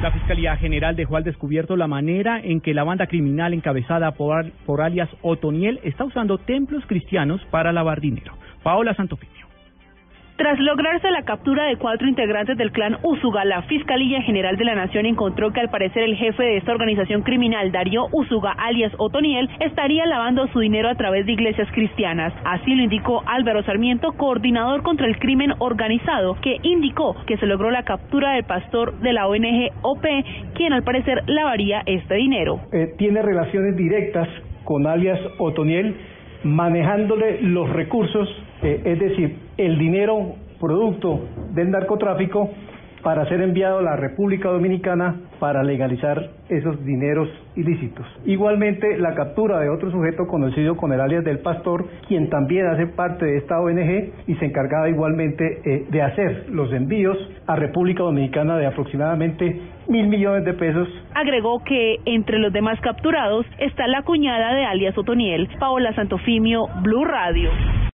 La Fiscalía General dejó al descubierto la manera en que la banda criminal encabezada por, por alias Otoniel está usando templos cristianos para lavar dinero. Paola Santofimio. Tras lograrse la captura de cuatro integrantes del clan Usuga, la Fiscalía General de la Nación encontró que al parecer el jefe de esta organización criminal, Darío Usuga, alias Otoniel, estaría lavando su dinero a través de iglesias cristianas. Así lo indicó Álvaro Sarmiento, coordinador contra el crimen organizado, que indicó que se logró la captura del pastor de la ONG OP, quien al parecer lavaría este dinero. Eh, tiene relaciones directas con alias Otoniel, manejándole los recursos, eh, es decir, el dinero producto del narcotráfico para ser enviado a la República Dominicana para legalizar esos dineros ilícitos. Igualmente, la captura de otro sujeto conocido con el alias del Pastor, quien también hace parte de esta ONG y se encargaba igualmente eh, de hacer los envíos a República Dominicana de aproximadamente mil millones de pesos. Agregó que entre los demás capturados está la cuñada de alias Otoniel, Paola Santofimio, Blue Radio.